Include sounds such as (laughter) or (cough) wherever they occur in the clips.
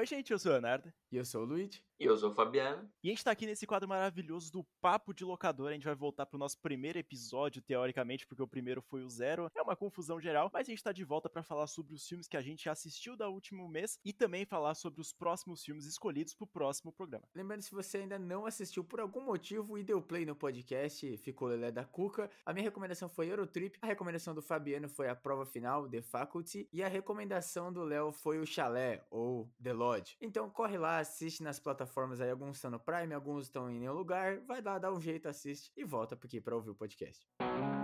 Oi, gente, eu sou o Leonardo. E eu sou o Luigi. E eu sou o Fabiano. E a gente tá aqui nesse quadro maravilhoso do Papo de Locador. A gente vai voltar pro nosso primeiro episódio, teoricamente, porque o primeiro foi o zero. É uma confusão geral, mas a gente tá de volta para falar sobre os filmes que a gente assistiu da último mês e também falar sobre os próximos filmes escolhidos pro próximo programa. Lembrando, se você ainda não assistiu por algum motivo e deu play no podcast, ficou Lelé da Cuca, a minha recomendação foi Eurotrip, a recomendação do Fabiano foi a prova final, The Faculty, e a recomendação do Léo foi o Chalé, ou The Lodge. Então corre lá, assiste nas plataformas aí, alguns estão no Prime, alguns estão em nenhum lugar, vai lá, dá um jeito, assiste e volta aqui para ouvir o podcast. E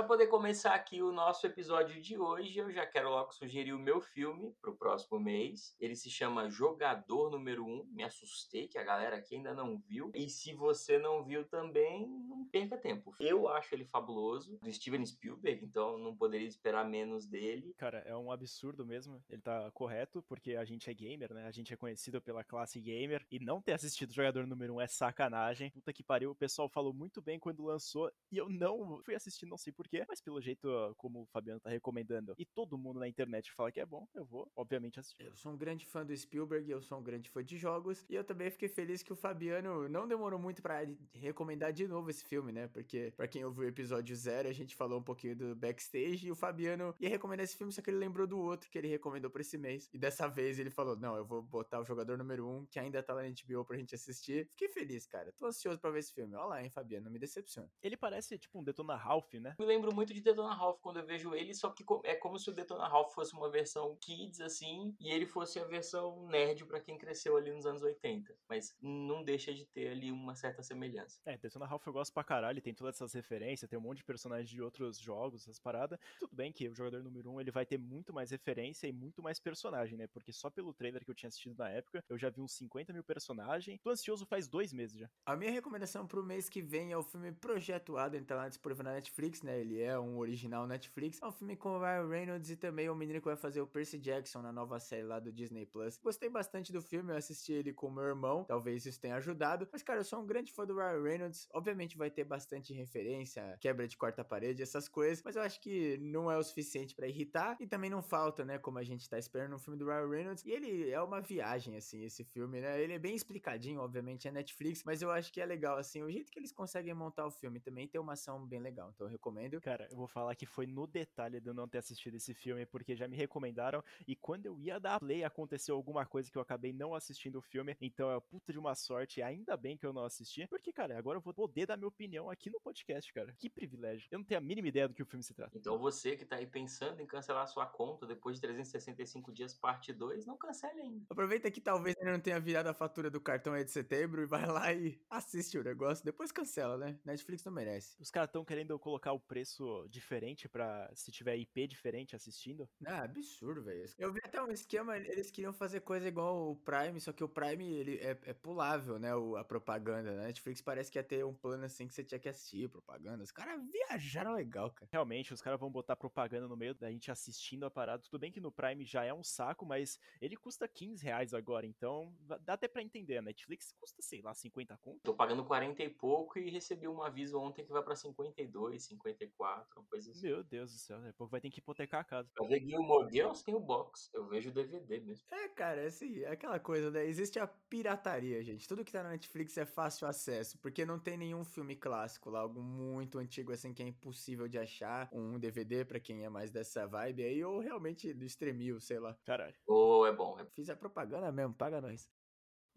para poder começar aqui o nosso episódio de hoje, eu já quero logo sugerir o meu filme para o próximo mês. Ele se chama Jogador Número 1. Me assustei que a galera aqui ainda não viu. E se você não viu também, não perca tempo. Eu acho ele fabuloso, do Steven Spielberg, então não poderia esperar menos dele. Cara, é um absurdo mesmo. Ele tá correto, porque a gente é gamer, né? A gente é conhecido pela classe gamer. E não ter assistido Jogador Número 1 é sacanagem. Puta que pariu, o pessoal falou muito bem quando lançou. E eu não fui assistir não sei porquê, mas pelo jeito, como o Fabiano tá recomendando, e todo mundo na internet fala que é bom, eu vou, obviamente, assistir. Eu sou um grande fã do Spielberg, eu sou um grande fã de jogos, e eu também fiquei feliz que o Fabiano não demorou muito para recomendar de novo esse filme, né? Porque, para quem ouviu o episódio zero, a gente falou um pouquinho do backstage, e o Fabiano ia recomendar esse filme, só que ele lembrou do outro que ele recomendou pra esse mês. E dessa vez ele falou: Não, eu vou botar o jogador número um, que ainda tá lá na HBO pra gente assistir. Fiquei feliz, cara. Tô ansioso pra ver esse filme. Olha lá, hein, Fabiano, não me decepciona. Ele parece tipo um Detona Ralph, né? Me lembro muito de Detona Ralph quando eu vejo ele, só que é como se o Detona Ralph fosse uma versão kids, assim, e ele fosse a versão nerd para quem cresceu ali nos anos 80. Mas não deixa de ter ali uma certa semelhança. É, Detona Ralph eu gosto pra caralho, tem todas essas referências, tem um monte de personagens de outros jogos, essas paradas. Tudo bem que o jogador número 1 um, ele vai ter muito mais referência e muito mais personagem, né? Porque só pelo trailer que eu tinha assistido na época, eu já vi uns 50 mil personagens. Tô ansioso faz dois meses já. A minha recomendação pro mês que vem é o filme Projeto Adam, tá lá disponível na Netflix, né? Ele é um original Netflix. É um filme com o Ryan Reynolds e também o menino que vai fazer o Percy Jackson na nova série lá do Disney Plus. Gostei bastante do filme, eu assisti ele com meu irmão, talvez isso tenha ajudado. Mas, cara, eu sou um grande fã do Ryan Reynolds. Obviamente vai ter bastante referência, quebra de quarta parede, essas coisas, mas eu acho que não é o suficiente para irritar e também não falta, né, como a gente tá esperando no filme do Ryan Reynolds. E ele é uma viagem, assim, esse filme, né? Ele é bem explicadinho, obviamente, é Netflix, mas eu acho que é legal, assim, o jeito que eles conseguem montar o filme também tem uma ação bem legal, então eu recomendo. Cara, eu vou falar que foi no detalhe de eu não ter assistido esse filme, porque já me recomendaram, e quando eu ia dar play, aconteceu alguma coisa que eu acabei não assistindo o filme, então é puta de uma sorte, ainda bem que eu não assisti, porque, cara, agora eu vou poder dar minha opinião aqui no podcast, cara. Que privilégio. Eu não tenho a mínima ideia do que o filme se trata. Então você que tá aí pensando em cancelar sua conta depois de 365 dias, parte 2, não cancele ainda. Aproveita que talvez ele não tenha virado a fatura do cartão aí de setembro e vai lá e assiste o negócio, depois cancela, né? Netflix não merece. Os caras estão querendo colocar o preço diferente para se tiver IP diferente assistindo. Ah, absurdo, velho. Eu vi até um esquema, eles queriam fazer coisa igual o Prime, só que o Prime ele é, é pulável, né? O, a propaganda. Na Netflix parece que ia ter um plano assim que você tinha que assistir propaganda. Os caras viajaram legal, cara. Realmente, os caras vão botar propaganda no meio da gente assistindo a parada. Tudo bem que no Prime já é um saco, mas ele custa 15 reais agora, então dá até pra entender. A Netflix custa, sei lá, 50 conto. Tô pagando 40 e pouco e recebi um aviso ontem que vai pra 52, 54, uma coisa assim. Meu Deus do céu, daqui a pouco vai ter que hipotecar a casa. Pra ver Gilmore Girls tem o box. Eu vejo o DVD mesmo. É, cara, assim, é aquela coisa, né? Existe a pirataria, gente. Tudo que tá na Netflix é fácil acesso, porque não tem nenhum filme clássico lá, algo muito antigo assim que é impossível de achar. Um DVD pra quem é mais dessa vibe aí, ou realmente do Stremil, sei lá. Caralho. Ou oh, é bom. É... Fiz a propaganda mesmo, paga nós.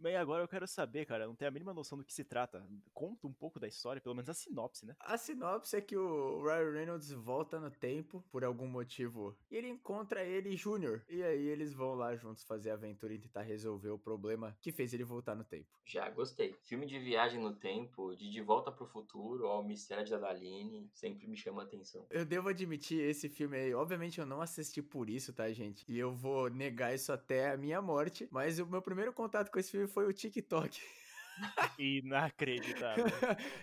Bem, agora eu quero saber, cara, não tenho a mínima noção do que se trata. Conta um pouco da história, pelo menos a sinopse, né? A sinopse é que o Ryan Reynolds volta no tempo, por algum motivo, e ele encontra ele Júnior. E aí eles vão lá juntos fazer a aventura e tentar resolver o problema que fez ele voltar no tempo. Já gostei. Filme de viagem no tempo, de De Volta pro Futuro, ó, o Mistério da Daline, sempre me chama a atenção. Eu devo admitir, esse filme aí, obviamente eu não assisti por isso, tá, gente? E eu vou negar isso até a minha morte, mas o meu primeiro contato com esse filme foi o TikTok. (laughs) Inacreditável.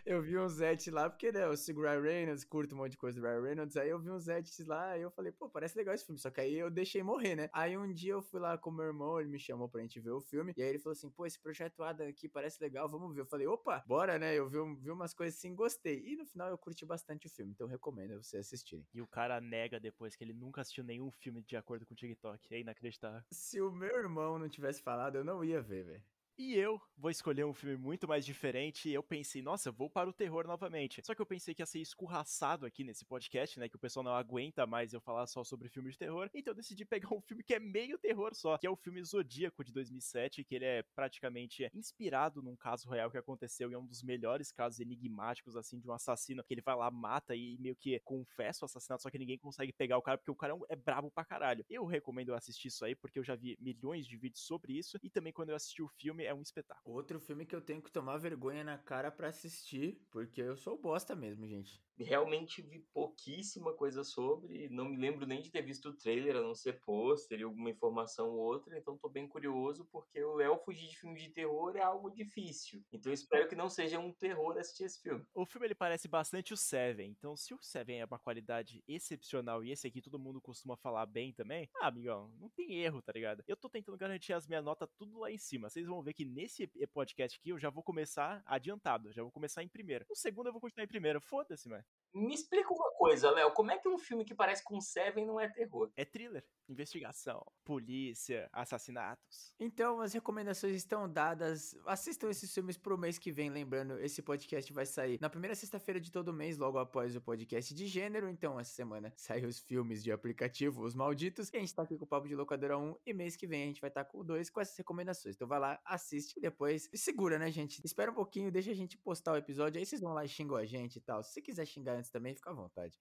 eu vi uns edits lá, porque né, eu sigo o Ryan Reynolds, curto um monte de coisa do Ryan Reynolds, aí eu vi uns edits lá e eu falei, pô, parece legal esse filme, só que aí eu deixei morrer, né? Aí um dia eu fui lá com meu irmão, ele me chamou pra gente ver o filme, e aí ele falou assim, pô, esse projeto Adam aqui parece legal, vamos ver. Eu falei, opa, bora, né? Eu vi, vi umas coisas assim, gostei. E no final eu curti bastante o filme, então recomendo você assistirem. E o cara nega depois que ele nunca assistiu nenhum filme de acordo com o TikTok, é inacreditável. Se o meu irmão não tivesse falado, eu não ia ver, velho. E eu vou escolher um filme muito mais diferente. E eu pensei, nossa, vou para o terror novamente. Só que eu pensei que ia ser escorraçado aqui nesse podcast, né? Que o pessoal não aguenta mais eu falar só sobre filme de terror. Então eu decidi pegar (laughs) um filme que é meio terror só, que é o filme Zodíaco de 2007, que ele é praticamente inspirado num caso real que aconteceu e é um dos melhores casos enigmáticos, assim, de um assassino que ele vai lá, mata e meio que confessa o assassinato, só que ninguém consegue pegar o cara porque o cara é brabo pra caralho. Eu recomendo assistir isso aí porque eu já vi milhões de vídeos sobre isso e também quando eu assisti o filme é um espetáculo. Outro filme que eu tenho que tomar vergonha na cara para assistir, porque eu sou bosta mesmo, gente. Realmente vi pouquíssima coisa sobre, não me lembro nem de ter visto o trailer, a não ser pôster e alguma informação ou outra, então tô bem curioso, porque o Léo fugir de filme de terror é algo difícil. Então espero que não seja um terror assistir esse filme. O filme ele parece bastante o Seven, então se o Seven é uma qualidade excepcional e esse aqui todo mundo costuma falar bem também, ah, amigão, não tem erro, tá ligado? Eu tô tentando garantir as minhas notas tudo lá em cima. Vocês vão ver que nesse podcast aqui eu já vou começar adiantado, já vou começar em primeiro. No segundo eu vou continuar em primeiro, foda-se, mano. Me explica uma coisa, Léo, como é que um filme que parece com Seven não é terror? É thriller, investigação, polícia, assassinatos. Então as recomendações estão dadas. Assistam esses filmes pro mês que vem, lembrando, esse podcast vai sair na primeira sexta-feira de todo mês, logo após o podcast de gênero. Então essa semana (laughs) saem os filmes de aplicativo, os malditos. E a gente tá aqui com o Papo de Locadora 1 e mês que vem a gente vai estar tá com o 2 com essas recomendações. Então vai lá, assiste e depois segura, né, gente? Espera um pouquinho, deixa a gente postar o episódio, aí vocês vão lá e xingam a gente e tal. Se você quiser xingar antes também, fica à vontade.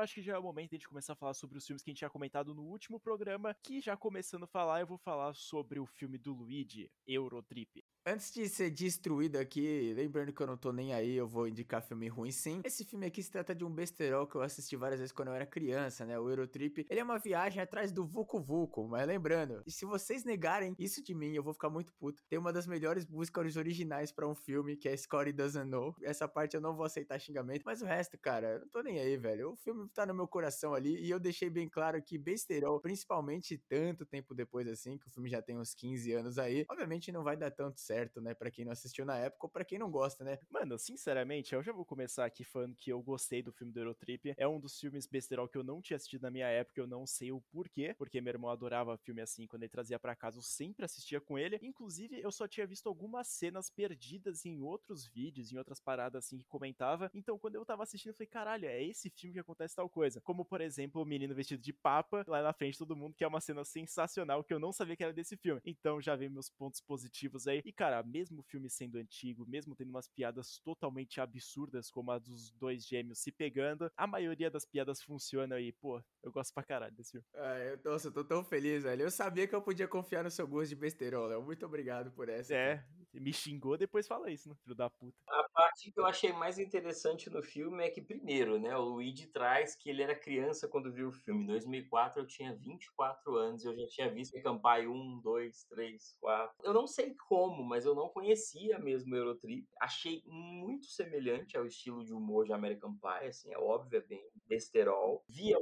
Acho que já é o momento de a gente começar a falar sobre os filmes que a gente tinha comentado no último programa, que já começando a falar, eu vou falar sobre o filme do Luigi, Eurotrip. Antes de ser destruído aqui, lembrando que eu não tô nem aí, eu vou indicar filme ruim sim. Esse filme aqui se trata de um besterol que eu assisti várias vezes quando eu era criança, né? O Eurotrip. Ele é uma viagem atrás do Vucu Vucu, mas lembrando, se vocês negarem isso de mim, eu vou ficar muito puto. Tem uma das melhores músicas originais para um filme, que é Scotty Doesn't Know. Essa parte eu não vou aceitar xingamento, mas o resto, cara, eu não tô nem aí, velho. O filme tá no meu coração ali e eu deixei bem claro que besterol, principalmente tanto tempo depois assim, que o filme já tem uns 15 anos aí, obviamente não vai dar tanto certo, né? Pra quem não assistiu na época ou pra quem não gosta, né? Mano, sinceramente, eu já vou começar aqui falando que eu gostei do filme do Eurotrip. É um dos filmes besterol que eu não tinha assistido na minha época, eu não sei o porquê, porque meu irmão adorava filme assim, quando ele trazia para casa, eu sempre assistia com ele. Inclusive, eu só tinha visto algumas cenas perdidas em outros vídeos, em outras paradas assim que comentava. Então, quando eu tava assistindo, eu falei, caralho, é esse filme que acontece tal coisa. Como, por exemplo, o menino vestido de papa, lá na frente todo mundo, que é uma cena sensacional que eu não sabia que era desse filme. Então, já veio meus pontos positivos aí. E, cara, mesmo o filme sendo antigo, mesmo tendo umas piadas totalmente absurdas, como a dos dois gêmeos se pegando, a maioria das piadas funciona aí. Pô, eu gosto pra caralho desse filme. Ah, eu, nossa, eu tô tão feliz, velho. Eu sabia que eu podia confiar no seu gosto de besterol, Léo. Muito obrigado por essa. É, cara. Me xingou, depois fala isso, né, filho da puta. A parte que eu achei mais interessante no filme é que, primeiro, né, o Luigi traz que ele era criança quando viu o filme. Em 2004 eu tinha 24 anos e eu já tinha visto Campai 1, 2, 3, 4. Eu não sei como, mas eu não conhecia mesmo o Eurotrip. Achei muito semelhante ao estilo de humor de American Pie, assim, é óbvio, é bem besterol. Vi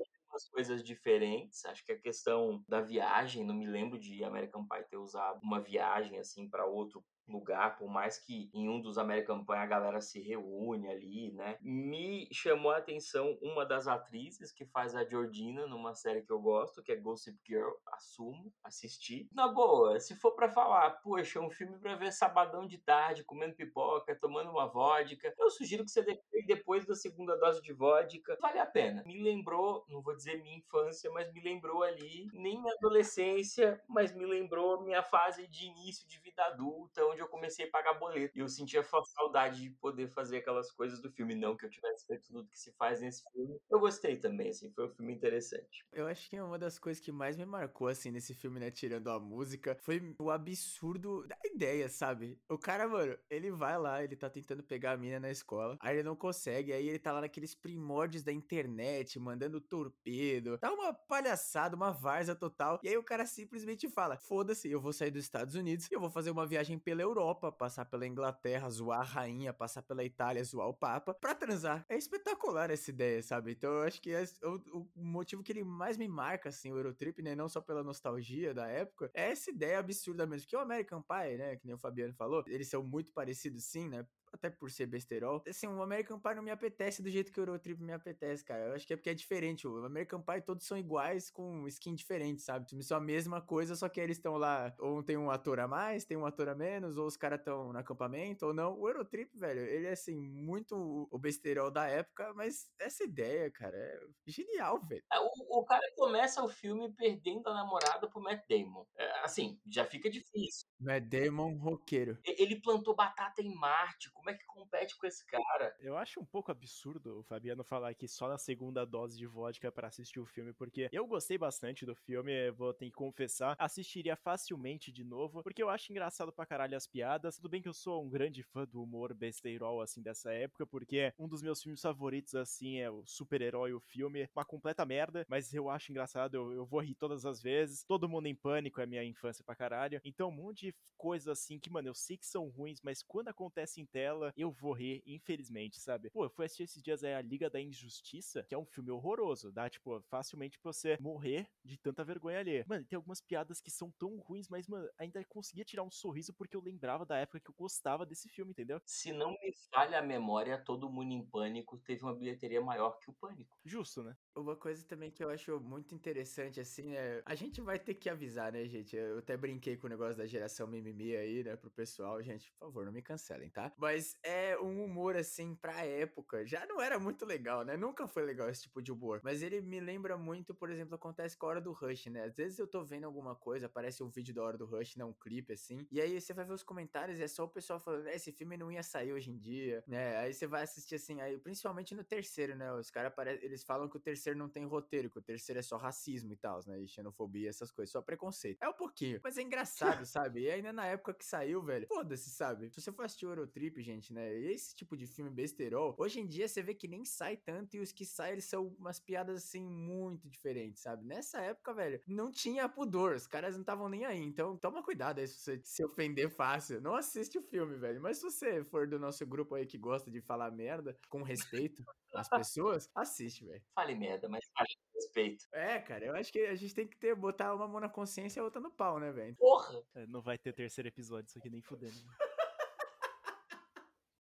coisas diferentes. Acho que a questão da viagem, não me lembro de American Pie ter usado uma viagem assim para outro lugar, por mais que em um dos American Pie a galera se reúne ali, né? Me chamou a atenção uma das atrizes que faz a Georgina numa série que eu gosto, que é Gossip Girl, assumo, assisti. Na boa, se for para falar, poxa, um filme para ver sabadão de tarde, comendo pipoca, tomando uma vodka, eu sugiro que você depois da segunda dose de vodka, vale a pena. Me lembrou, não vou dizer minha infância, mas me lembrou ali, nem minha adolescência, mas me lembrou minha fase de início de vida adulta, onde onde eu comecei a pagar boleto. E eu sentia saudade de poder fazer aquelas coisas do filme. Não que eu tivesse feito tudo que se faz nesse filme. Eu gostei também, assim, foi um filme interessante. Eu acho que é uma das coisas que mais me marcou, assim, nesse filme, né, tirando a música, foi o absurdo da ideia, sabe? O cara, mano, ele vai lá, ele tá tentando pegar a mina na escola, aí ele não consegue, aí ele tá lá naqueles primórdios da internet, mandando torpedo, tá uma palhaçada, uma várzea total, e aí o cara simplesmente fala, foda-se, eu vou sair dos Estados Unidos, eu vou fazer uma viagem pela Europa, passar pela Inglaterra, zoar a rainha, passar pela Itália, zoar o Papa, pra transar. É espetacular essa ideia, sabe? Então eu acho que é o, o motivo que ele mais me marca, assim, o Eurotrip, né, não só pela nostalgia da época, é essa ideia absurda mesmo, que o American Pie, né, que nem o Fabiano falou, eles são muito parecidos sim, né, até por ser besterol. Assim, o American Pie não me apetece do jeito que o Eurotrip me apetece, cara. Eu acho que é porque é diferente. O American Pie todos são iguais com skin diferente, sabe? São a mesma coisa, só que eles estão lá, ou tem um ator a mais, tem um ator a menos, ou os caras estão no acampamento, ou não. O Eurotrip, velho, ele é assim, muito o besterol da época, mas essa ideia, cara, é genial, velho. É, o, o cara começa o filme perdendo a namorada pro Matt Damon. É, assim, já fica difícil. Matt Damon, roqueiro. Ele plantou batata em Marte, como é que compete com esse cara? Eu acho um pouco absurdo o Fabiano falar que só na segunda dose de vodka para assistir o filme, porque eu gostei bastante do filme, vou ter que confessar, assistiria facilmente de novo, porque eu acho engraçado pra caralho as piadas. Tudo bem que eu sou um grande fã do humor besteirol, assim, dessa época, porque um dos meus filmes favoritos, assim, é o super-herói, o filme, uma completa merda, mas eu acho engraçado, eu, eu vou rir todas as vezes. Todo mundo em pânico é minha infância pra caralho. Então, um monte de coisas assim que, mano, eu sei que são ruins, mas quando acontece em tela, dela, eu vou rir, infelizmente, sabe? Pô, eu fui assistir esses dias aí a Liga da Injustiça, que é um filme horroroso, dá, tipo, facilmente pra você morrer de tanta vergonha ali. Mano, tem algumas piadas que são tão ruins, mas, mano, ainda conseguia tirar um sorriso porque eu lembrava da época que eu gostava desse filme, entendeu? Se não me falha a memória, Todo Mundo em Pânico teve uma bilheteria maior que o Pânico. Justo, né? Uma coisa também que eu acho muito interessante, assim, é. A gente vai ter que avisar, né, gente? Eu até brinquei com o negócio da geração mimimi aí, né, pro pessoal. Gente, por favor, não me cancelem, tá? Mas é um humor, assim, pra época. Já não era muito legal, né? Nunca foi legal esse tipo de humor. Mas ele me lembra muito, por exemplo, acontece com a hora do Rush, né? Às vezes eu tô vendo alguma coisa, aparece um vídeo da hora do Rush, né? Um clipe, assim. E aí você vai ver os comentários e é só o pessoal falando, é, esse filme não ia sair hoje em dia, né? Aí você vai assistir, assim, aí, principalmente no terceiro, né? Os caras eles falam que o terceiro não tem roteiro, que o terceiro é só racismo e tal, né? E xenofobia, essas coisas, só preconceito. É um pouquinho, mas é engraçado, (laughs) sabe? E ainda na época que saiu, velho, foda-se, sabe? Se você for assistir o Eurotrip, gente, né? E esse tipo de filme besterol, hoje em dia você vê que nem sai tanto e os que saem, eles são umas piadas, assim, muito diferentes, sabe? Nessa época, velho, não tinha pudor, os caras não estavam nem aí. Então, toma cuidado aí se você se ofender fácil. Não assiste o filme, velho. Mas se você for do nosso grupo aí que gosta de falar merda, com respeito às pessoas, assiste, velho. Fale merda, mas fale com respeito. É, cara, eu acho que a gente tem que ter, botar uma mão na consciência e a outra no pau, né, velho? Porra! É, não vai ter terceiro episódio, isso aqui nem fudendo.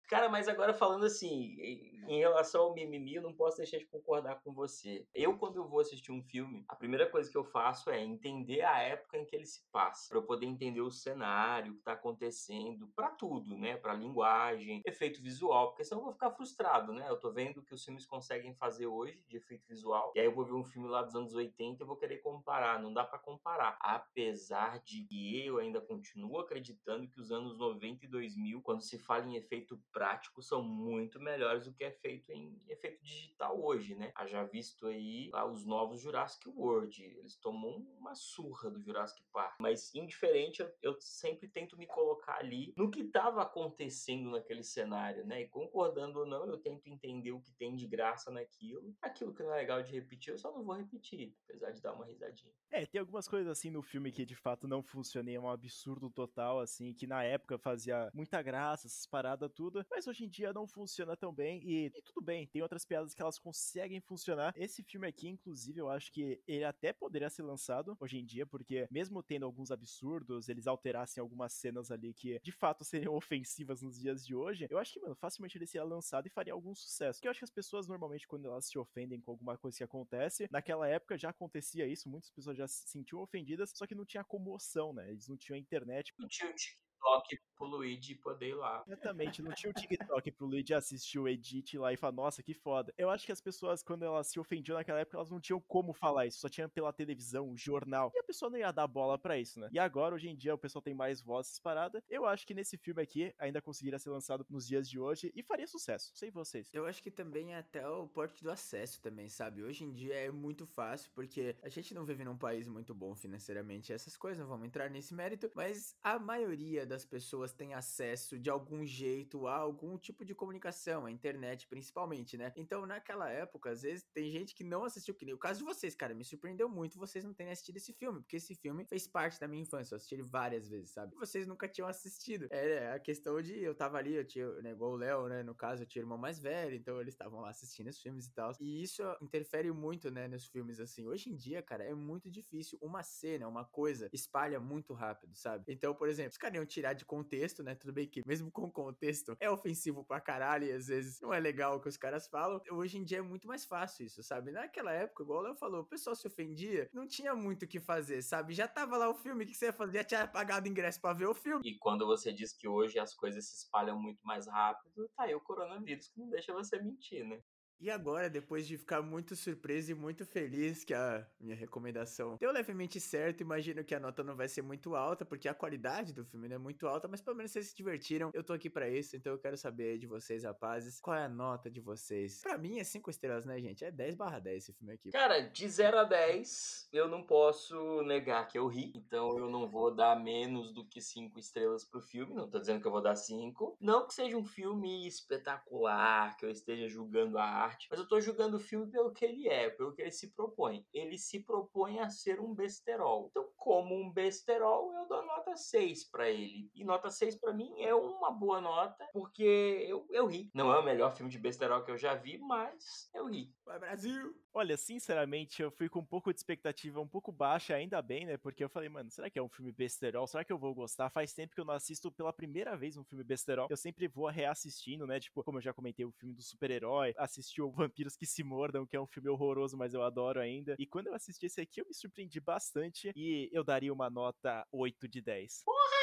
Cara, mas agora falando assim, em relação ao mimimi, eu não posso deixar de concordar com você. Eu, quando eu vou assistir um filme, a primeira coisa que eu faço é entender a época em que ele se passa, para eu poder entender o cenário, o que tá acontecendo, para tudo, né? Para linguagem, efeito visual, porque senão eu vou ficar frustrado, né? Eu tô vendo o que os filmes conseguem fazer hoje de efeito visual, e aí eu vou ver um filme lá dos anos 80 e vou querer comparar, não dá para comparar. Apesar de que eu ainda continuo acreditando que os anos 90 e 2000, quando se fala em efeito práticos são muito melhores do que é feito em efeito digital hoje, né? Haja visto aí lá, os novos Jurassic World, eles tomam uma surra do Jurassic Park, mas indiferente, eu, eu sempre tento me colocar ali no que estava acontecendo naquele cenário, né? E concordando ou não, eu tento entender o que tem de graça naquilo. Aquilo que não é legal de repetir, eu só não vou repetir, apesar de dar uma risadinha. É, tem algumas coisas assim no filme que de fato não funcionam, é um absurdo total, assim, que na época fazia muita graça, essas paradas tudo, mas hoje em dia não funciona tão bem e, e, tudo bem, tem outras piadas que elas conseguem funcionar. Esse filme aqui, inclusive, eu acho que ele até poderia ser lançado hoje em dia, porque mesmo tendo alguns absurdos, eles alterassem algumas cenas ali que de fato (laughs) seriam ofensivas nos dias de hoje, eu acho que, mano, facilmente ele seria lançado e faria algum sucesso. Porque eu acho que as pessoas normalmente, quando elas se ofendem com alguma coisa que acontece, naquela época já acontecia isso, muitas pessoas já se sentiam ofendidas, só que não tinha comoção, né? Eles não tinham internet. Não tinha pro Luigi poder ir lá. Exatamente, não tinha o TikTok pro Luigi assistir o edit lá e falar, nossa, que foda. Eu acho que as pessoas, quando elas se ofendiam naquela época, elas não tinham como falar isso, só tinha pela televisão, jornal. E a pessoa não ia dar bola para isso, né? E agora, hoje em dia, o pessoal tem mais vozes parada. Eu acho que nesse filme aqui ainda conseguiria ser lançado nos dias de hoje e faria sucesso. Sei vocês. Eu acho que também é até o porte do acesso também, sabe? Hoje em dia é muito fácil, porque a gente não vive num país muito bom financeiramente, essas coisas, não vamos entrar nesse mérito, mas a maioria das pessoas tem acesso de algum jeito a algum tipo de comunicação, a internet principalmente, né? Então, naquela época, às vezes tem gente que não assistiu, que nem o caso de vocês, cara, me surpreendeu muito vocês não terem assistido esse filme, porque esse filme fez parte da minha infância, eu assisti ele várias vezes, sabe? Vocês nunca tinham assistido. É a questão de eu tava ali, eu tinha, né, igual o Léo, né, no caso, eu tinha irmão mais velho, então eles estavam lá assistindo os filmes e tal. E isso interfere muito, né, nos filmes assim. Hoje em dia, cara, é muito difícil uma cena, uma coisa espalha muito rápido, sabe? Então, por exemplo, os caras iam tirar de contexto, né? Tudo bem que mesmo com contexto é ofensivo pra caralho e às vezes não é legal o que os caras falam. Hoje em dia é muito mais fácil isso, sabe? Naquela época, igual Léo falou, o pessoal se ofendia, não tinha muito o que fazer, sabe? Já tava lá o filme, o que você ia fazer? Já tinha pagado ingresso pra ver o filme. E quando você diz que hoje as coisas se espalham muito mais rápido, tá aí o coronavírus que não deixa você mentir, né? E agora, depois de ficar muito surpreso e muito feliz que a minha recomendação deu levemente certo, imagino que a nota não vai ser muito alta, porque a qualidade do filme não é muito alta, mas pelo menos vocês se divertiram. Eu tô aqui para isso, então eu quero saber de vocês, rapazes, qual é a nota de vocês? Para mim é 5 estrelas, né, gente? É 10 barra 10 esse filme aqui. Cara, de 0 a 10, eu não posso negar que eu ri, então eu não vou dar menos do que 5 estrelas pro filme, não tô dizendo que eu vou dar 5. Não que seja um filme espetacular, que eu esteja julgando a arte arte, mas eu tô julgando o filme pelo que ele é, pelo que ele se propõe. Ele se propõe a ser um besterol. Então, como um besterol, eu dou nota 6 para ele. E nota 6 para mim é uma boa nota, porque eu, eu ri. Não é o melhor filme de besterol que eu já vi, mas eu ri. Vai Brasil! Olha, sinceramente, eu fui com um pouco de expectativa um pouco baixa, ainda bem, né? Porque eu falei, mano, será que é um filme besterol? Será que eu vou gostar? Faz tempo que eu não assisto pela primeira vez um filme besterol. Eu sempre vou reassistindo, né? Tipo, como eu já comentei, o filme do super-herói, assisti o Vampiros que se Mordam, que é um filme horroroso, mas eu adoro ainda. E quando eu assisti esse aqui, eu me surpreendi bastante e eu daria uma nota 8 de 10. Porra!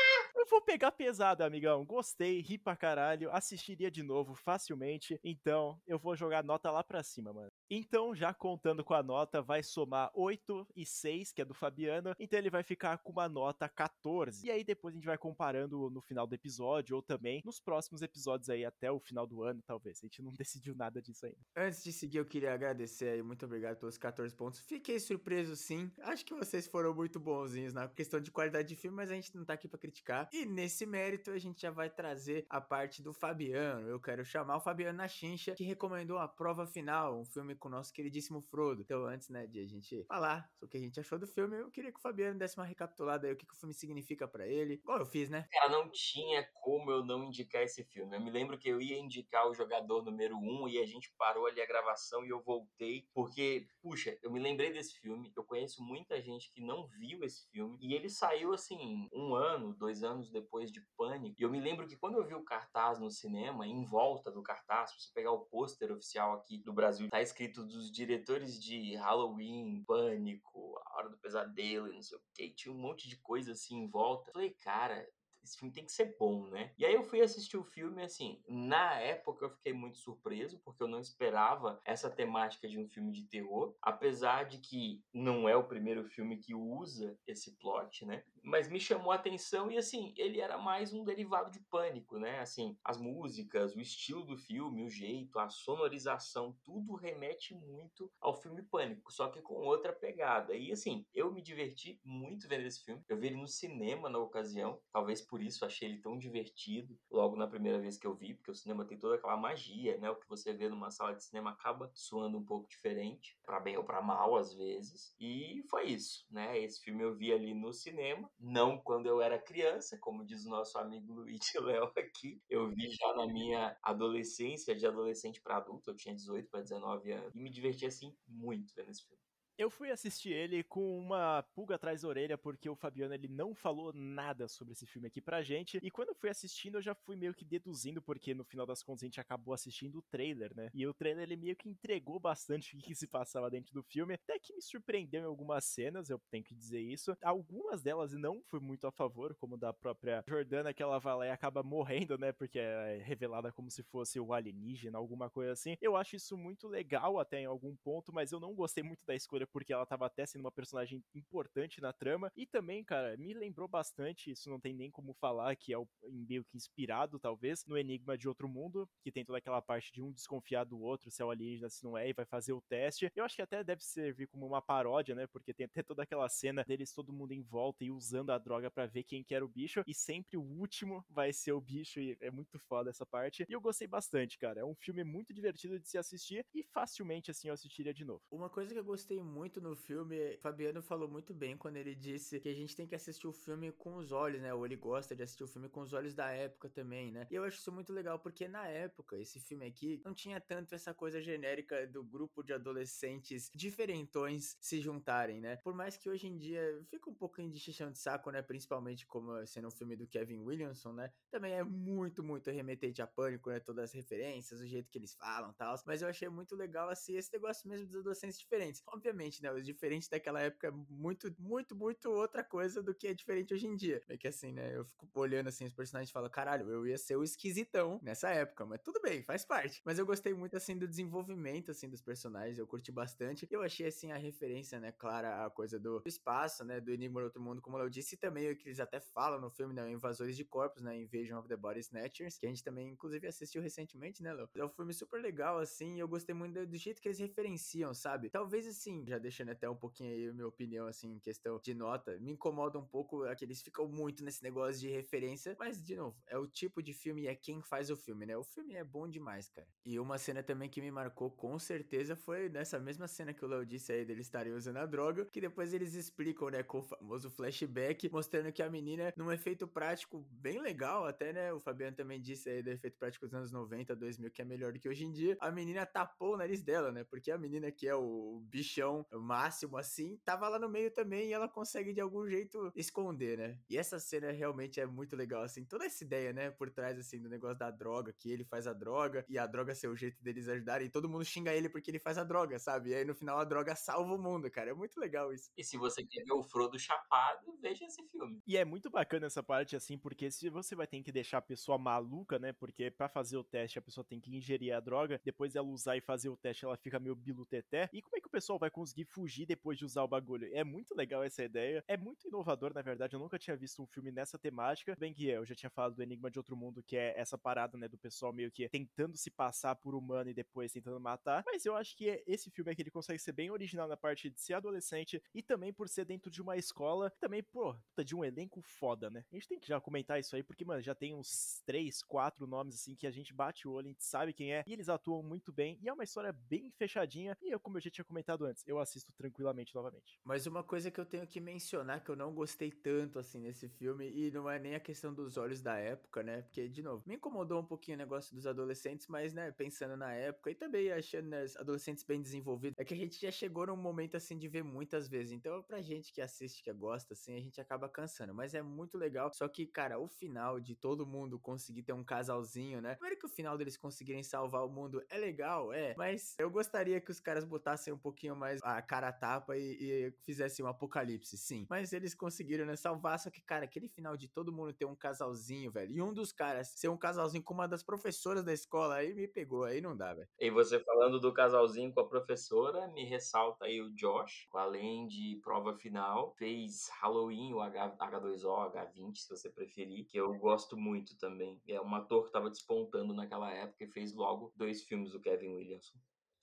Vou pegar pesado, amigão. Gostei, ri pra caralho, assistiria de novo facilmente. Então, eu vou jogar nota lá pra cima, mano. Então, já contando com a nota, vai somar 8 e 6, que é do Fabiano. Então, ele vai ficar com uma nota 14. E aí, depois a gente vai comparando no final do episódio, ou também nos próximos episódios aí, até o final do ano, talvez. A gente não (laughs) decidiu nada disso ainda. Antes de seguir, eu queria agradecer aí. Muito obrigado pelos 14 pontos. Fiquei surpreso, sim. Acho que vocês foram muito bonzinhos na questão de qualidade de filme, mas a gente não tá aqui pra criticar. E nesse mérito, a gente já vai trazer a parte do Fabiano. Eu quero chamar o Fabiano na chincha, que recomendou a prova final, um filme com o nosso queridíssimo Frodo. Então, antes, né, de a gente falar o que a gente achou do filme, eu queria que o Fabiano desse uma recapitulada aí, o que, que o filme significa para ele. Igual eu fiz, né? Cara, não tinha como eu não indicar esse filme. Eu me lembro que eu ia indicar o jogador número 1 um, e a gente parou ali a gravação e eu voltei, porque, puxa, eu me lembrei desse filme. Eu conheço muita gente que não viu esse filme e ele saiu assim, um ano, dois anos depois de Pânico. E eu me lembro que quando eu vi o cartaz no cinema, em volta do cartaz, se você pegar o pôster oficial aqui do Brasil, tá escrito dos diretores de Halloween, Pânico, A Hora do Pesadelo e não sei o que. Tinha um monte de coisa assim em volta. Eu falei, cara, esse filme tem que ser bom, né? E aí eu fui assistir o filme, assim, na época eu fiquei muito surpreso, porque eu não esperava essa temática de um filme de terror, apesar de que não é o primeiro filme que usa esse plot, né? Mas me chamou a atenção e, assim, ele era mais um derivado de pânico, né? Assim, as músicas, o estilo do filme, o jeito, a sonorização, tudo remete muito ao filme Pânico, só que com outra pegada. E, assim, eu me diverti muito vendo esse filme. Eu vi ele no cinema na ocasião, talvez por por isso achei ele tão divertido logo na primeira vez que eu vi, porque o cinema tem toda aquela magia, né? O que você vê numa sala de cinema acaba soando um pouco diferente, para bem ou para mal às vezes. E foi isso, né? Esse filme eu vi ali no cinema, não quando eu era criança, como diz o nosso amigo Luiz Léo aqui. Eu vi já na minha adolescência, de adolescente para adulto, eu tinha 18 para 19 anos, e me diverti assim muito vendo esse filme. Eu fui assistir ele com uma pulga atrás da orelha, porque o Fabiano ele não falou nada sobre esse filme aqui pra gente. E quando eu fui assistindo, eu já fui meio que deduzindo, porque no final das contas a gente acabou assistindo o trailer, né? E o trailer ele meio que entregou bastante (laughs) o que, se passava dentro do filme, até que me surpreendeu em algumas cenas, eu tenho que dizer isso. Algumas delas não fui muito a favor, como da própria Jordana, que ela vai lá e acaba morrendo, né? Porque é revelada como se fosse o alienígena, alguma coisa assim. Eu acho isso muito legal até em algum ponto, mas eu não gostei muito da escolha porque ela tava até sendo uma personagem importante na trama. E também, cara, me lembrou bastante, isso não tem nem como falar, que é o, meio que inspirado, talvez, no Enigma de Outro Mundo, que tem toda aquela parte de um desconfiar do outro, se é o alienígena, se não é, e vai fazer o teste. Eu acho que até deve servir como uma paródia, né? Porque tem até toda aquela cena deles todo mundo em volta e usando a droga para ver quem que era o bicho, e sempre o último vai ser o bicho, e é muito foda essa parte. E eu gostei bastante, cara. É um filme muito divertido de se assistir e facilmente assim eu assistiria de novo. Uma coisa que eu gostei muito no filme, Fabiano falou muito bem quando ele disse que a gente tem que assistir o filme com os olhos, né? Ou ele gosta de assistir o filme com os olhos da época também, né? E eu acho isso muito legal porque na época, esse filme aqui não tinha tanto essa coisa genérica do grupo de adolescentes diferentões se juntarem, né? Por mais que hoje em dia fica um pouquinho de xixão de saco, né? Principalmente como sendo um filme do Kevin Williamson, né? Também é muito, muito remetente a pânico, né? Todas as referências, o jeito que eles falam e tal. Mas eu achei muito legal, assim, esse negócio mesmo dos adolescentes diferentes. Obviamente, né? Os diferentes daquela época é muito, muito, muito outra coisa do que é diferente hoje em dia. É que assim, né? Eu fico olhando assim os personagens e falo, caralho, eu ia ser o esquisitão nessa época, mas tudo bem, faz parte. Mas eu gostei muito, assim, do desenvolvimento, assim, dos personagens, eu curti bastante. Eu achei, assim, a referência, né, clara, a coisa do espaço, né? Do Enigma do Outro Mundo, como eu disse, e também o que eles até falam no filme, né? Invasores de Corpos, né? Invasion of the Body Snatchers, que a gente também, inclusive, assistiu recentemente, né, Léo? É um filme super legal, assim, eu gostei muito do jeito que eles referenciam, sabe? Talvez, assim, já deixando até um pouquinho aí a minha opinião, assim, em questão de nota, me incomoda um pouco é que eles ficam muito nesse negócio de referência, mas, de novo, é o tipo de filme e é quem faz o filme, né? O filme é bom demais, cara. E uma cena também que me marcou com certeza foi nessa mesma cena que o Léo disse aí deles estarem usando a droga, que depois eles explicam, né, com o famoso flashback, mostrando que a menina, num efeito prático bem legal, até, né, o Fabiano também disse aí do efeito prático dos anos 90, 2000, que é melhor do que hoje em dia, a menina tapou o nariz dela, né, porque a menina que é o bichão máximo, assim, tava lá no meio também e ela consegue de algum jeito esconder, né. E essa cena realmente é muito legal, assim, toda essa ideia, né, por trás, assim, do negócio da droga, que ele faz a droga e a droga ser o jeito deles ajudarem, e todo mundo xinga ele porque ele faz a droga, sabe? E aí no final a droga salva o mundo, cara. É muito legal isso. E se você quer ver o Frodo chapado, veja esse filme. E é muito bacana essa parte, assim, porque se você vai ter que deixar a pessoa maluca, né? Porque para fazer o teste a pessoa tem que ingerir a droga, depois ela usar e fazer o teste ela fica meio biluteté. E como é que o pessoal vai conseguir fugir depois de usar o bagulho? É muito legal essa ideia. É muito inovador, na verdade. Eu nunca tinha visto um filme nessa temática. Bem que eu já tinha falado do Enigma de Outro Mundo, que é essa parada, né? Do pessoal meio que tentando se passar por humano e depois tentando matar. Mas eu acho que esse filme aqui ele consegue ser bem original na parte de ser adolescente e também por ser dentro de uma escola. Também, pô, de um elenco foda, né? A gente tem que já comentar isso aí, porque, mano, já tem uns três, quatro nomes assim que a gente bate o olho, a gente sabe quem é, e eles atuam muito bem. E é uma história bem fechadinha. E eu, como eu já tinha comentado antes, eu assisto tranquilamente novamente. Mas uma coisa que eu tenho que mencionar que eu não gostei tanto assim nesse filme, e não é nem a questão dos olhos da época, né? Porque, de novo, me incomodou um pouquinho o negócio dos adolescentes, mas, né, pensando na época e também achando né, adolescentes bem desenvolvidos, é que a gente já chegou num momento assim de ver muitas vezes. Então, pra gente que assiste, que gosta, assim, a gente acaba cansando. Mas é muito legal. Só que, cara, o final de todo mundo conseguir ter um casalzinho, né? Primeiro que o final deles conseguirem salvar o mundo é legal, é. Mas eu gostaria que os caras botassem um pouquinho mais a cara tapa e, e fizessem um apocalipse, sim. Mas eles conseguiram, né, salvar. Só que, cara, aquele final de todo mundo ter um casalzinho, velho. E um dos caras ser um casalzinho com uma das professoras da escola, aí me pegou. Aí não dá, velho. E você falando do casalzinho com a professora, me ressalta aí o Josh, além de prova final, fez Halloween, o H, H2O, H20, se você preferir, que eu gosto muito também. É um ator que estava despontando naquela época e fez logo dois filmes do Kevin Williamson.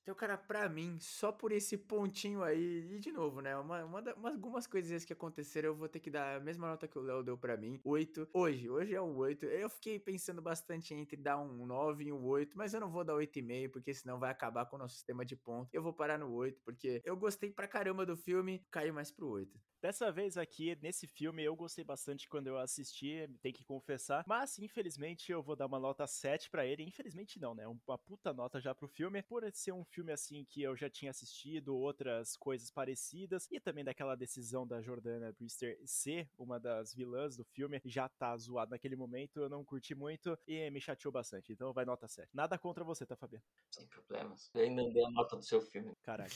Então, cara, pra mim, só por esse pontinho aí, e de novo, né? Uma, uma, uma, algumas coisinhas que aconteceram, eu vou ter que dar a mesma nota que o Léo deu pra mim. 8. Hoje, hoje é um 8. Eu fiquei pensando bastante entre dar um 9 e um 8, mas eu não vou dar 8,5, porque senão vai acabar com o nosso sistema de ponto. Eu vou parar no 8, porque eu gostei pra caramba do filme, caiu mais pro 8. Dessa vez aqui, nesse filme, eu gostei bastante quando eu assisti, tem que confessar. Mas, infelizmente, eu vou dar uma nota 7 para ele. Infelizmente não, né? Uma puta nota já pro filme, por ser um filme assim que eu já tinha assistido outras coisas parecidas e também daquela decisão da Jordana Brewster ser uma das vilãs do filme já tá zoado naquele momento, eu não curti muito e me chateou bastante. Então vai nota 7. Nada contra você, tá, Fabiano? Sem problemas. Eu ainda dei a nota do seu filme. Caralho.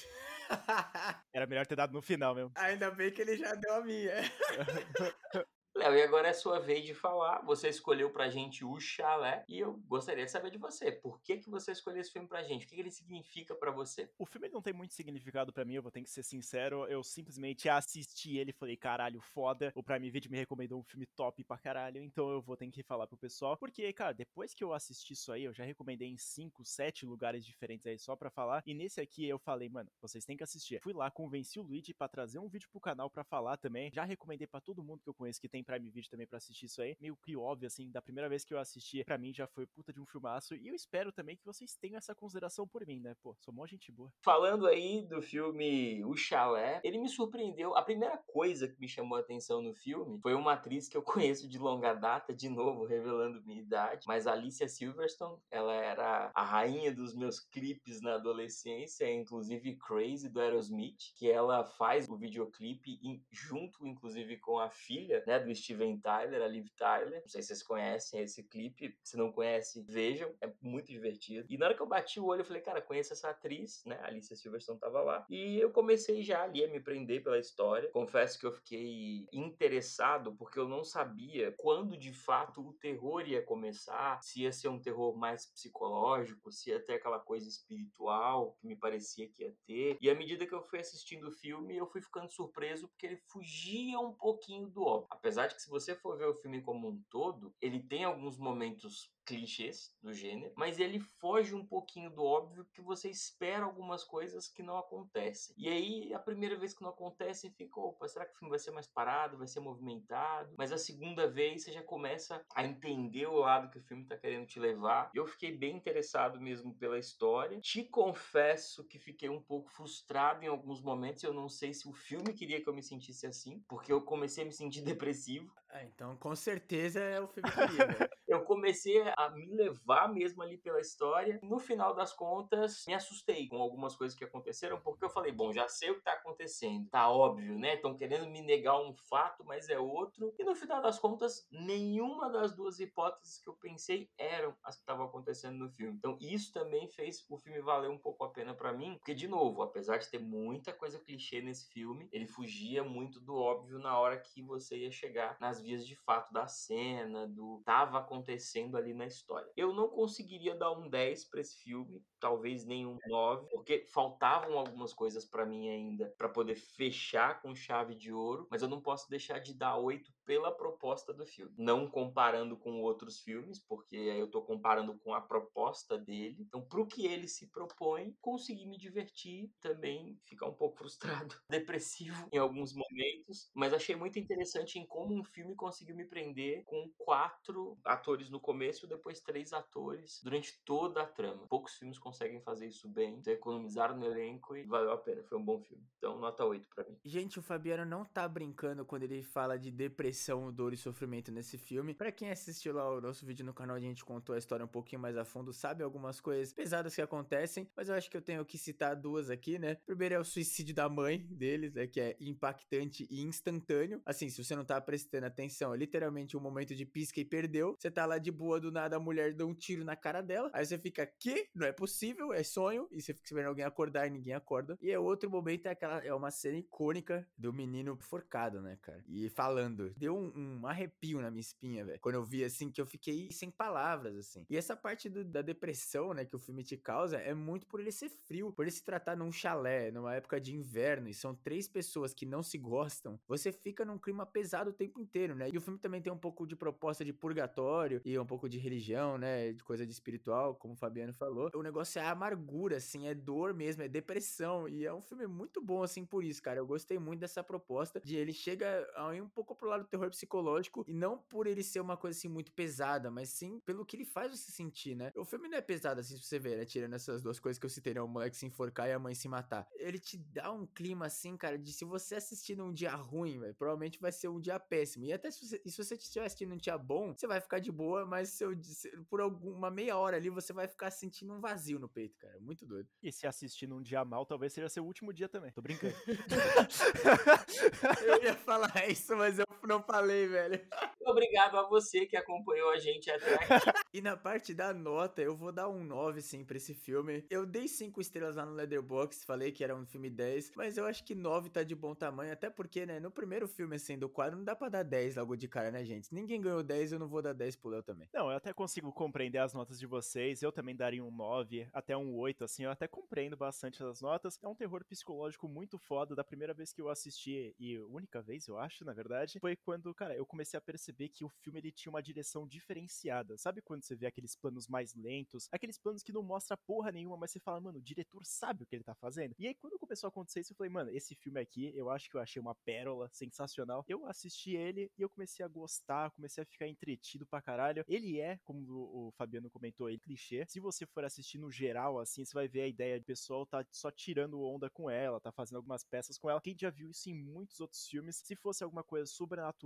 (laughs) Era melhor ter dado no final mesmo. Ainda bem que ele já deu a minha. (laughs) Léo, e agora é sua vez de falar. Você escolheu pra gente o Chalé e eu gostaria de saber de você. Por que, que você escolheu esse filme pra gente? O que, que ele significa para você? O filme não tem muito significado para mim, eu vou ter que ser sincero. Eu simplesmente assisti ele e falei, caralho, foda. O Prime Video me recomendou um filme top pra caralho, então eu vou ter que falar pro pessoal. Porque, cara, depois que eu assisti isso aí, eu já recomendei em 5, 7 lugares diferentes aí só pra falar. E nesse aqui eu falei, mano, vocês têm que assistir. Fui lá, convenci o Luigi para trazer um vídeo pro canal para falar também. Já recomendei para todo mundo que eu conheço que tem Prime Video também para assistir isso aí. Meio que óbvio, assim, da primeira vez que eu assisti, para mim já foi puta de um filmaço. E eu espero também que vocês tenham essa consideração por mim, né? Pô, sou mó gente boa. Falando aí do filme O Chalé, ele me surpreendeu. A primeira coisa que me chamou a atenção no filme foi uma atriz que eu conheço de longa data, de novo, revelando minha idade, mas Alicia Silverstone, ela era a rainha dos meus clipes na adolescência, inclusive Crazy do Aerosmith, que ela faz o videoclipe junto, inclusive, com a filha, né, do Steven Tyler, a Liv Tyler. Não sei se vocês conhecem esse clipe. Se não conhecem, vejam. É muito divertido. E na hora que eu bati o olho, eu falei, cara, conheço essa atriz, né? A Alicia Silverstone tava lá. E eu comecei já ali a me prender pela história. Confesso que eu fiquei interessado porque eu não sabia quando de fato o terror ia começar. Se ia ser um terror mais psicológico, se ia ter aquela coisa espiritual que me parecia que ia ter. E à medida que eu fui assistindo o filme, eu fui ficando surpreso porque ele fugia um pouquinho do óbvio. Apesar de que se você for ver o filme como um todo, ele tem alguns momentos clichês do gênero, mas ele foge um pouquinho do óbvio que você espera algumas coisas que não acontecem. E aí, a primeira vez que não acontece, fica, opa, será que o filme vai ser mais parado, vai ser movimentado? Mas a segunda vez você já começa a entender o lado que o filme está querendo te levar. Eu fiquei bem interessado mesmo pela história. Te confesso que fiquei um pouco frustrado em alguns momentos. Eu não sei se o filme queria que eu me sentisse assim, porque eu comecei a me sentir (laughs) depressivo. Ah, então com certeza é o filme que queria, né? Eu comecei a me levar mesmo ali pela história. No final das contas, me assustei com algumas coisas que aconteceram, porque eu falei, bom, já sei o que tá acontecendo. Tá óbvio, né? Estão querendo me negar um fato, mas é outro. E no final das contas, nenhuma das duas hipóteses que eu pensei eram as que estavam acontecendo no filme. Então, isso também fez o filme valer um pouco a pena para mim, porque de novo, apesar de ter muita coisa clichê nesse filme, ele fugia muito do óbvio na hora que você ia chegar nas vias de fato da cena, do tava acontecendo ali na história. Eu não conseguiria dar um 10 para esse filme, talvez nem um 9, porque faltavam algumas coisas para mim ainda para poder fechar com chave de ouro, mas eu não posso deixar de dar 8 pela proposta do filme. Não comparando com outros filmes, porque aí eu tô comparando com a proposta dele. Então, pro que ele se propõe, consegui me divertir, também ficar um pouco (laughs) frustrado, depressivo em alguns momentos, mas achei muito interessante em como um filme conseguiu me prender com quatro atores no começo, depois três atores durante toda a trama. Poucos filmes conseguem fazer isso bem, economizaram no elenco e valeu a pena. Foi um bom filme. Então, nota 8 para mim. Gente, o Fabiano não tá brincando quando ele fala de depressão depressão, dor e sofrimento nesse filme. Para quem assistiu lá o nosso vídeo no canal, a gente contou a história um pouquinho mais a fundo, sabe algumas coisas pesadas que acontecem, mas eu acho que eu tenho que citar duas aqui, né? Primeiro é o suicídio da mãe deles, né, que é impactante e instantâneo. Assim, se você não tá prestando atenção, é literalmente um momento de pisca e perdeu. Você tá lá de boa do nada, a mulher dá um tiro na cara dela. Aí você fica, que? Não é possível, é sonho. E você fica esperando alguém acordar e ninguém acorda. E é outro momento é aquela é uma cena icônica do menino forcado, né, cara? E falando. Deu um, um arrepio na minha espinha, velho. Quando eu vi, assim, que eu fiquei sem palavras, assim. E essa parte do, da depressão, né, que o filme te causa, é muito por ele ser frio, por ele se tratar num chalé, numa época de inverno, e são três pessoas que não se gostam, você fica num clima pesado o tempo inteiro, né? E o filme também tem um pouco de proposta de purgatório e um pouco de religião, né? De coisa de espiritual, como o Fabiano falou. O negócio é amargura, assim, é dor mesmo, é depressão. E é um filme muito bom, assim, por isso, cara. Eu gostei muito dessa proposta de ele chega aí um pouco pro lado terror psicológico e não por ele ser uma coisa assim muito pesada, mas sim pelo que ele faz você sentir, né? O filme não é pesado assim, se você ver, né? Tirando essas duas coisas que eu citei, né? O moleque se enforcar e a mãe se matar. Ele te dá um clima assim, cara, de se você assistir num dia ruim, velho, provavelmente vai ser um dia péssimo. E até se você, se você estiver assistindo um dia bom, você vai ficar de boa, mas seu, por alguma meia hora ali você vai ficar sentindo um vazio no peito, cara. Muito doido. E se assistir num dia mal, talvez seja seu último dia também. Tô brincando. (laughs) eu ia falar isso, mas eu não falei, velho. (laughs) Obrigado a você que acompanhou a gente até aqui. (laughs) e na parte da nota, eu vou dar um 9, sim, pra esse filme. Eu dei 5 estrelas lá no Leatherbox, falei que era um filme 10, mas eu acho que 9 tá de bom tamanho, até porque, né, no primeiro filme, assim, do quadro, não dá pra dar 10 logo de cara, né, gente? Ninguém ganhou 10, eu não vou dar 10 pro Léo também. Não, eu até consigo compreender as notas de vocês, eu também daria um 9, até um 8, assim, eu até compreendo bastante as notas. É um terror psicológico muito foda, da primeira vez que eu assisti, e única vez, eu acho, na verdade, foi quando, cara, eu comecei a perceber que o filme ele tinha uma direção diferenciada. Sabe quando você vê aqueles planos mais lentos, aqueles planos que não mostra porra nenhuma, mas você fala, mano, o diretor sabe o que ele tá fazendo. E aí quando começou a acontecer isso, eu falei, mano, esse filme aqui, eu acho que eu achei uma pérola sensacional. Eu assisti ele e eu comecei a gostar, comecei a ficar entretido pra caralho. Ele é, como o Fabiano comentou aí, clichê. Se você for assistir no geral, assim, você vai ver a ideia de pessoal tá só tirando onda com ela, tá fazendo algumas peças com ela. Quem já viu isso em muitos outros filmes, se fosse alguma coisa sobrenatural,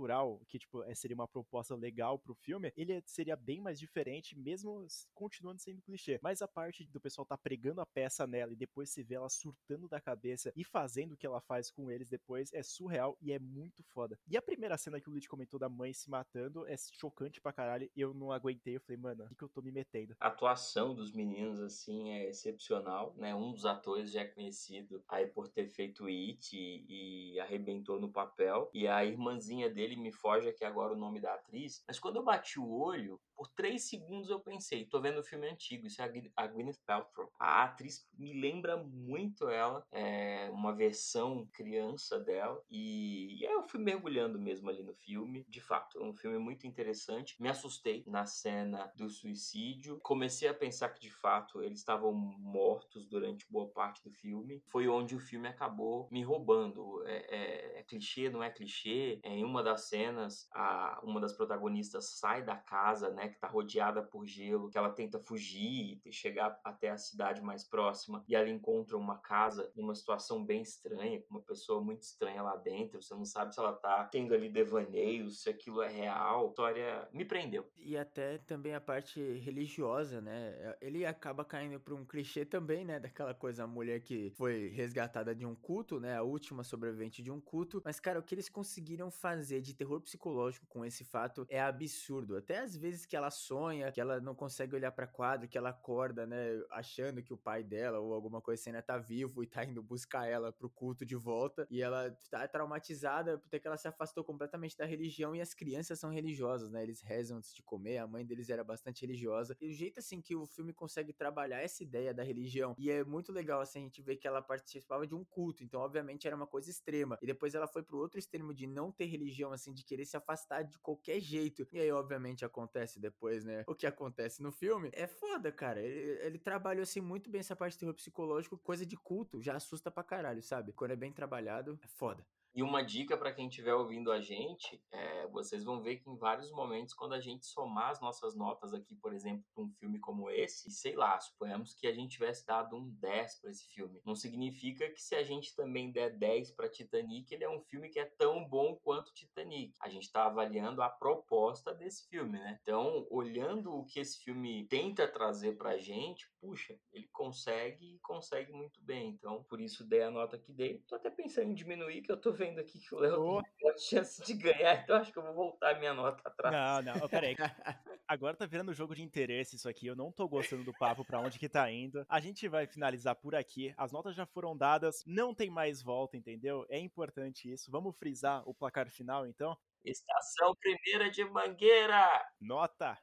que, tipo, é, seria uma proposta legal pro filme, ele seria bem mais diferente, mesmo continuando sendo clichê. Mas a parte do pessoal tá pregando a peça nela e depois se vê ela surtando da cabeça e fazendo o que ela faz com eles depois é surreal e é muito foda. E a primeira cena que o Luigi comentou da mãe se matando é chocante pra caralho. Eu não aguentei, eu falei, mano, o que, que eu tô me metendo? A atuação dos meninos, assim, é excepcional, né? Um dos atores já é conhecido aí por ter feito It e, e arrebentou no papel. E a irmãzinha dele me foge aqui agora o nome da atriz. Mas quando eu bati o olho, por três segundos eu pensei, tô vendo um filme antigo, isso é a Gwyneth Paltrow. A atriz me lembra muito ela, é uma versão criança dela. E, e aí eu fui mergulhando mesmo ali no filme. De fato, é um filme muito interessante. Me assustei na cena do suicídio. Comecei a pensar que de fato eles estavam mortos durante boa parte do filme. Foi onde o filme acabou me roubando. É, é, é clichê, não é clichê. É, em uma das cenas, a, uma das protagonistas sai da casa, né, que tá rodeada por gelo, que ela tenta fugir e chegar até a cidade mais próxima. E ela encontra uma casa numa situação bem estranha, com uma pessoa muito estranha lá dentro. Você não sabe se ela tá tendo ali devaneios, se aquilo é real. A história me prendeu. E até também a parte religiosa, né? Ele acaba caindo para um clichê também, né? Daquela coisa, a mulher que foi resgatada de um culto, né? A última sobrevivente de um culto. Mas, cara, o que eles conseguiram fazer de terror psicológico com esse fato é absurdo. Até às vezes que ela sonha, que ela não consegue olhar para quadro, que ela acorda, né? Achando que o pai dela ou alguma coisa assim, né? Tá vivo e tá indo buscar ela pro culto de volta. E ela tá traumatizada porque ela se afastou completamente da religião e as crianças são religiosas, né? Eles rezam antes de comer, a mãe deles era bastante religiosa. E o jeito assim que o filme consegue trabalhar essa ideia da religião, e é muito legal assim a gente ver que ela participava de um culto, então obviamente era uma coisa extrema. E depois ela foi pro outro extremo de não ter religião, assim, de querer se afastar de qualquer jeito. E aí, obviamente, acontece depois, né? O que acontece no filme é foda, cara. Ele, ele trabalhou assim muito bem essa parte de terror psicológico, coisa de culto, já assusta pra caralho, sabe? Quando é bem trabalhado, é foda. E uma dica para quem estiver ouvindo a gente, é, vocês vão ver que em vários momentos, quando a gente somar as nossas notas aqui, por exemplo, para um filme como esse, sei lá, suponhamos que a gente tivesse dado um 10 para esse filme. Não significa que se a gente também der 10 para Titanic, ele é um filme que é tão bom quanto Titanic. A gente está avaliando a proposta desse filme, né? Então, olhando o que esse filme tenta trazer para a gente, puxa, ele consegue e consegue muito bem. Então, por isso dei a nota que dei. Tô até pensando em diminuir, que eu tô vendo aqui que o Léo oh. tem chance de ganhar, então acho que eu vou voltar minha nota atrás. Não, não, peraí. (laughs) Agora tá virando jogo de interesse isso aqui, eu não tô gostando do papo pra onde que tá indo. A gente vai finalizar por aqui, as notas já foram dadas, não tem mais volta, entendeu? É importante isso. Vamos frisar o placar final, então? Estação Primeira de Mangueira! Nota!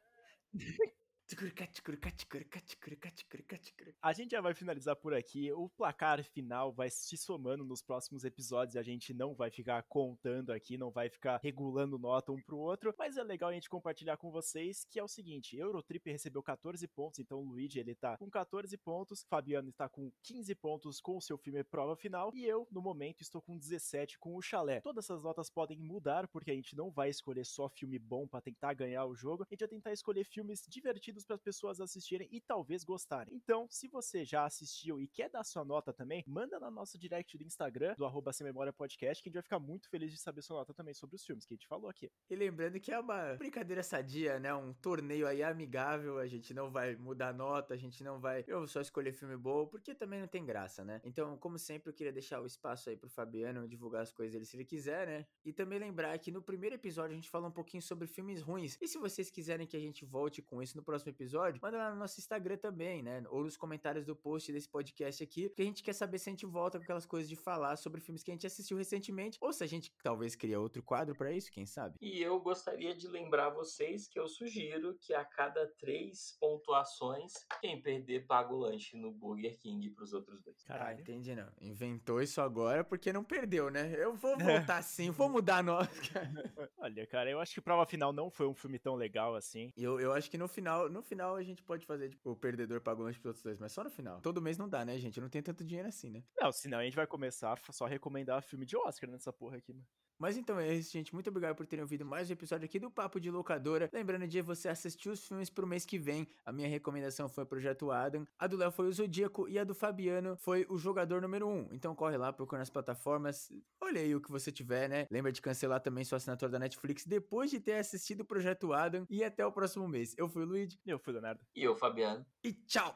(laughs) A gente já vai finalizar por aqui. O placar final vai se somando nos próximos episódios. A gente não vai ficar contando aqui, não vai ficar regulando nota um pro outro. Mas é legal a gente compartilhar com vocês que é o seguinte: Eurotrip recebeu 14 pontos, então o Luigi ele tá com 14 pontos, Fabiano está com 15 pontos com o seu filme Prova Final e eu, no momento, estou com 17 com o Chalé. Todas essas notas podem mudar porque a gente não vai escolher só filme bom para tentar ganhar o jogo, a gente vai tentar escolher filmes divertidos para as pessoas assistirem e talvez gostarem. Então, se você já assistiu e quer dar sua nota também, manda na nossa direct do Instagram, do arroba Sem Memória Podcast, que a gente vai ficar muito feliz de saber sua nota também sobre os filmes que a gente falou aqui. E lembrando que é uma brincadeira sadia, né? Um torneio aí amigável, a gente não vai mudar nota, a gente não vai. Eu só escolher filme bom, porque também não tem graça, né? Então, como sempre, eu queria deixar o espaço aí pro Fabiano divulgar as coisas dele se ele quiser, né? E também lembrar que no primeiro episódio a gente falou um pouquinho sobre filmes ruins. E se vocês quiserem que a gente volte com isso no próximo episódio, manda lá no nosso Instagram também, né? Ou nos comentários do post desse podcast aqui, porque a gente quer saber se a gente volta com aquelas coisas de falar sobre filmes que a gente assistiu recentemente, ou se a gente talvez cria outro quadro para isso, quem sabe? E eu gostaria de lembrar vocês que eu sugiro que a cada três pontuações, quem perder paga o lanche no Burger King pros outros dois. Ah, entendi não. Inventou isso agora porque não perdeu, né? Eu vou (laughs) voltar sim, vou mudar a nota. Olha, cara, eu acho que Prova Final não foi um filme tão legal assim. E eu, eu acho que no final, no final a gente pode fazer, tipo, o perdedor paga o lanche pros outros dois, mas só no final. Todo mês não dá, né, gente? Eu não tenho tanto dinheiro assim, né? Não, senão a gente vai começar a só recomendar filme de Oscar nessa porra aqui, mano. Mas então é isso, gente. Muito obrigado por terem ouvido mais um episódio aqui do Papo de Locadora. Lembrando de você assistir os filmes pro mês que vem. A minha recomendação foi o Projeto Adam, a do Léo foi o Zodíaco e a do Fabiano foi o Jogador Número 1. Então corre lá, procura nas plataformas. Olha aí o que você tiver, né? Lembra de cancelar também sua assinatura da Netflix depois de ter assistido o Projeto Adam. E até o próximo mês. Eu fui o Luigi. Eu fui o Leonardo. E eu, Fabiano. E tchau!